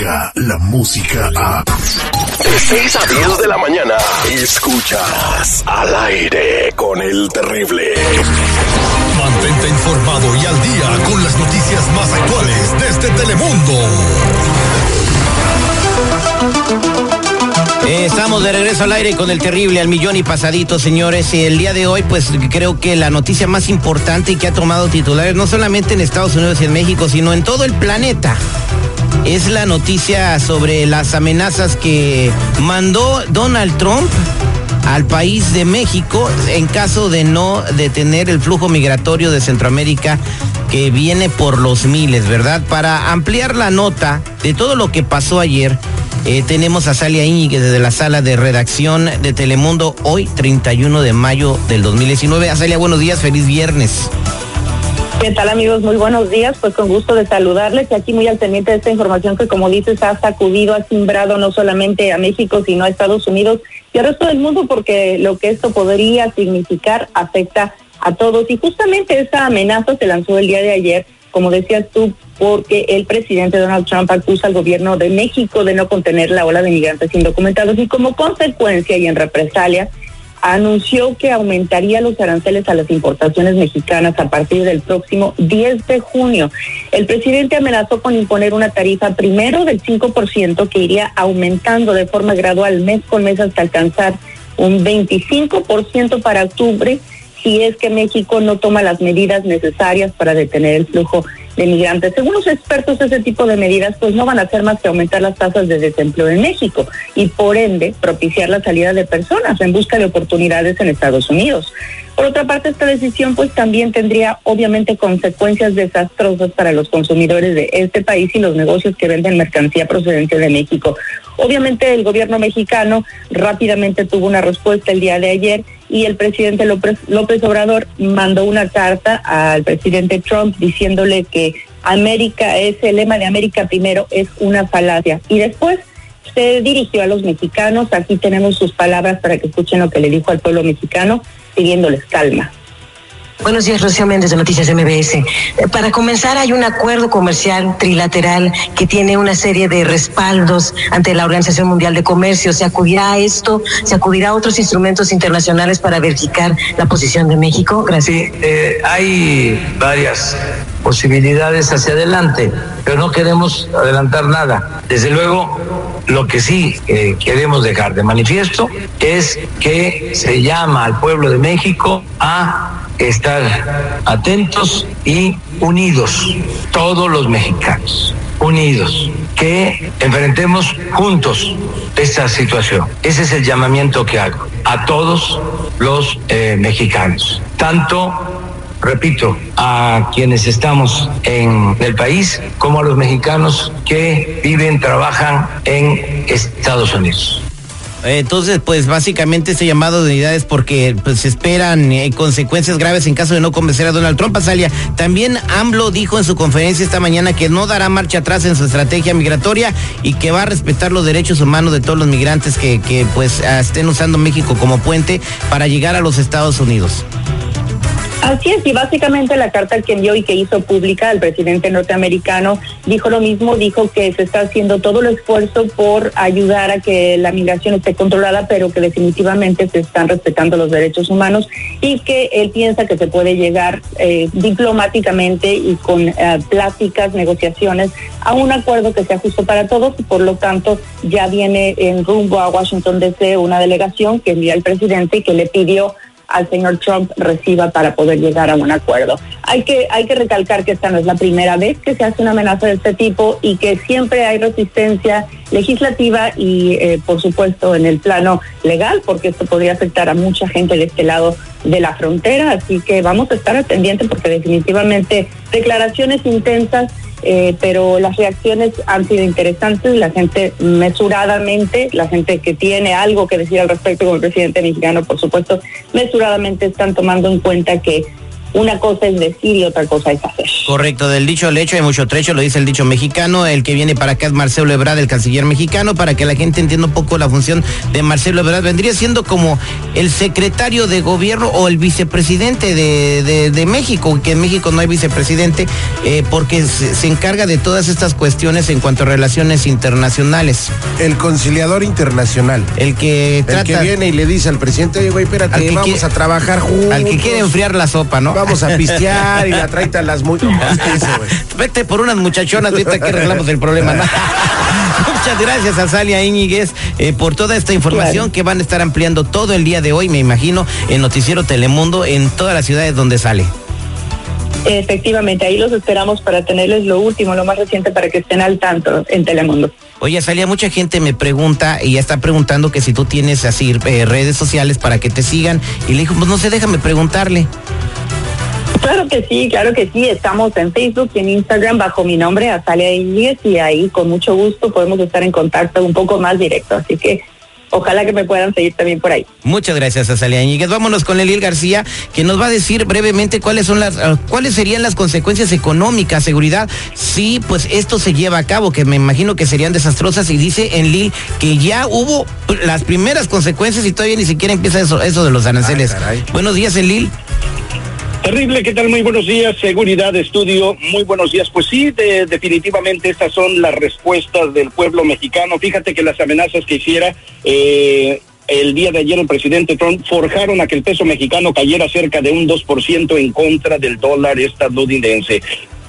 La música a... De 6 a 10 de la mañana. Escuchas al aire con el terrible. Mantente informado y al día con las noticias más actuales desde Telemundo. Eh, estamos de regreso al aire con el terrible al millón y pasadito, señores. Y el día de hoy, pues creo que la noticia más importante y que ha tomado titulares, no solamente en Estados Unidos y en México, sino en todo el planeta, es la noticia sobre las amenazas que mandó Donald Trump al país de México en caso de no detener el flujo migratorio de Centroamérica que viene por los miles, ¿verdad? Para ampliar la nota de todo lo que pasó ayer, eh, tenemos a Salia Íñiguez desde la sala de redacción de Telemundo hoy, 31 de mayo del 2019. Azalia, buenos días, feliz viernes. ¿Qué tal amigos? Muy buenos días. Pues con gusto de saludarles y aquí muy al pendiente de esta información que como dices ha sacudido, ha simbrado no solamente a México sino a Estados Unidos y al resto del mundo porque lo que esto podría significar afecta a todos. Y justamente esa amenaza se lanzó el día de ayer, como decías tú, porque el presidente Donald Trump acusa al gobierno de México de no contener la ola de migrantes indocumentados y como consecuencia y en represalia anunció que aumentaría los aranceles a las importaciones mexicanas a partir del próximo 10 de junio. El presidente amenazó con imponer una tarifa primero del 5% que iría aumentando de forma gradual mes con mes hasta alcanzar un 25% para octubre si es que México no toma las medidas necesarias para detener el flujo de migrantes. Según los expertos, ese tipo de medidas pues no van a hacer más que aumentar las tasas de desempleo en México y por ende propiciar la salida de personas en busca de oportunidades en Estados Unidos. Por otra parte, esta decisión pues también tendría obviamente consecuencias desastrosas para los consumidores de este país y los negocios que venden mercancía procedente de México. Obviamente el gobierno mexicano rápidamente tuvo una respuesta el día de ayer y el presidente López, López Obrador mandó una carta al presidente Trump diciéndole que América es el lema de América primero es una falacia y después se dirigió a los mexicanos, aquí tenemos sus palabras para que escuchen lo que le dijo al pueblo mexicano, pidiéndoles calma. Buenos días, Rocío Méndez de Noticias MBS. Para comenzar, hay un acuerdo comercial trilateral que tiene una serie de respaldos ante la Organización Mundial de Comercio. ¿Se acudirá a esto? ¿Se acudirá a otros instrumentos internacionales para verificar la posición de México? Gracias. Sí, eh, hay varias posibilidades hacia adelante, pero no queremos adelantar nada. Desde luego, lo que sí eh, queremos dejar de manifiesto es que se llama al pueblo de México a estar atentos y unidos, todos los mexicanos, unidos, que enfrentemos juntos esta situación. Ese es el llamamiento que hago a todos los eh, mexicanos, tanto repito, a quienes estamos en el país como a los mexicanos que viven, trabajan en Estados Unidos. Entonces, pues básicamente este llamado de unidad es porque pues, se esperan eh, consecuencias graves en caso de no convencer a Donald Trump. Azalia. También AMLO dijo en su conferencia esta mañana que no dará marcha atrás en su estrategia migratoria y que va a respetar los derechos humanos de todos los migrantes que, que pues estén usando México como puente para llegar a los Estados Unidos. Así es, y básicamente la carta que envió y que hizo pública el presidente norteamericano dijo lo mismo, dijo que se está haciendo todo el esfuerzo por ayudar a que la migración esté controlada, pero que definitivamente se están respetando los derechos humanos y que él piensa que se puede llegar eh, diplomáticamente y con eh, pláticas, negociaciones a un acuerdo que sea justo para todos y por lo tanto ya viene en rumbo a Washington DC una delegación que envía el presidente y que le pidió al señor Trump reciba para poder llegar a un acuerdo. Hay que, hay que recalcar que esta no es la primera vez que se hace una amenaza de este tipo y que siempre hay resistencia legislativa y, eh, por supuesto, en el plano legal, porque esto podría afectar a mucha gente de este lado de la frontera. Así que vamos a estar al porque definitivamente declaraciones intensas eh, pero las reacciones han sido interesantes, la gente mesuradamente, la gente que tiene algo que decir al respecto como el presidente mexicano, por supuesto, mesuradamente están tomando en cuenta que una cosa es decir y otra cosa es hacer. Correcto, del dicho al hecho hay mucho trecho, lo dice el dicho mexicano. El que viene para acá es Marcelo Ebrard, el canciller mexicano, para que la gente entienda un poco la función de Marcelo Ebrard. Vendría siendo como el secretario de gobierno o el vicepresidente de, de, México, que en México no hay vicepresidente, eh, porque se, encarga de todas estas cuestiones en cuanto a relaciones internacionales. El conciliador internacional. El que trata. El que viene y le dice al presidente, oye, güey, espérate, vamos a trabajar juntos. Al que quiere enfriar la sopa, ¿no? Vamos a pistear y la traita las muy... Vete por unas muchachonas, ahorita que arreglamos el problema. Muchas gracias a Salia Íñiguez eh, por toda esta información que van a estar ampliando todo el día de hoy, me imagino, en Noticiero Telemundo, en todas las ciudades donde sale. Efectivamente, ahí los esperamos para tenerles lo último, lo más reciente, para que estén al tanto en Telemundo. Oye, Salia, mucha gente me pregunta y ya está preguntando que si tú tienes así eh, redes sociales para que te sigan. Y le dijo, pues no sé, déjame preguntarle. Claro que sí, claro que sí. Estamos en Facebook y en Instagram bajo mi nombre, Azalia Íñiguez, y ahí con mucho gusto podemos estar en contacto un poco más directo. Así que ojalá que me puedan seguir también por ahí. Muchas gracias, Azalia Íñiguez. Vámonos con Elil García, que nos va a decir brevemente cuáles son las, ah, cuáles serían las consecuencias económicas, seguridad, si pues esto se lleva a cabo, que me imagino que serían desastrosas. Y dice en Lil que ya hubo las primeras consecuencias y todavía ni siquiera empieza eso, eso de los aranceles. Buenos días, Elil. Terrible, ¿qué tal? Muy buenos días, seguridad, estudio, muy buenos días. Pues sí, definitivamente estas son las respuestas del pueblo mexicano. Fíjate que las amenazas que hiciera eh, el día de ayer el presidente Trump forjaron a que el peso mexicano cayera cerca de un 2% en contra del dólar estadounidense.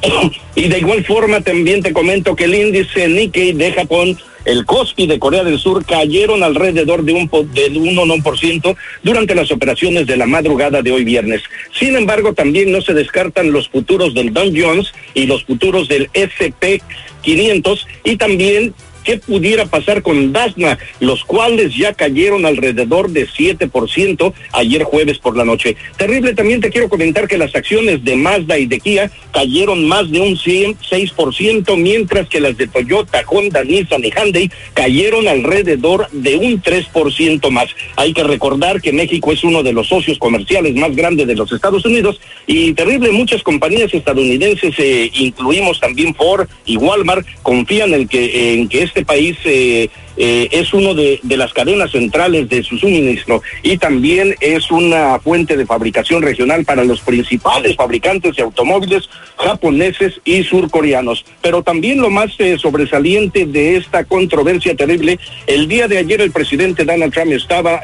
y de igual forma también te comento que el índice Nikkei de Japón el Kospi de Corea del Sur cayeron alrededor de un del 1% durante las operaciones de la madrugada de hoy viernes. Sin embargo, también no se descartan los futuros del Dow Jones y los futuros del SP 500 y también qué pudiera pasar con Dasna, los cuales ya cayeron alrededor de 7% ayer jueves por la noche. Terrible, también te quiero comentar que las acciones de Mazda y de Kia cayeron más de un 6%, mientras que las de Toyota, Honda, Nissan y Hyundai cayeron alrededor de un 3% más. Hay que recordar que México es uno de los socios comerciales más grandes de los Estados Unidos y terrible, muchas compañías estadounidenses, eh, incluimos también Ford y Walmart, confían en que, en que este país eh, eh, es uno de, las cadenas centrales de su suministro y también es una fuente de fabricación regional para los principales fabricantes de automóviles japoneses y surcoreanos. Pero también lo más eh, sobresaliente de esta controversia terrible, el día de ayer el presidente Donald Trump estaba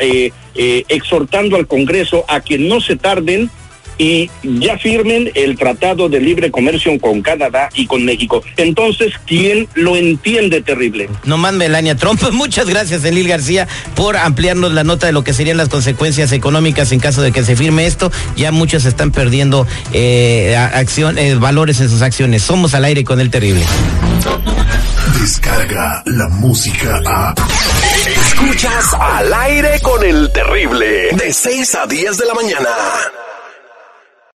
exhortando al Congreso a que no se tarden y ya firmen el Tratado de Libre Comercio con Canadá y con México. Entonces, ¿quién lo entiende terrible? No más Melania Trump. Muchas gracias, Elil García, por ampliarnos la nota de lo que serían las consecuencias económicas en caso de que se firme esto. Ya muchos están perdiendo eh, acción, eh, valores en sus acciones. Somos al aire con el terrible. Descarga la música a... Escuchas al aire con el terrible. De 6 a 10 de la mañana.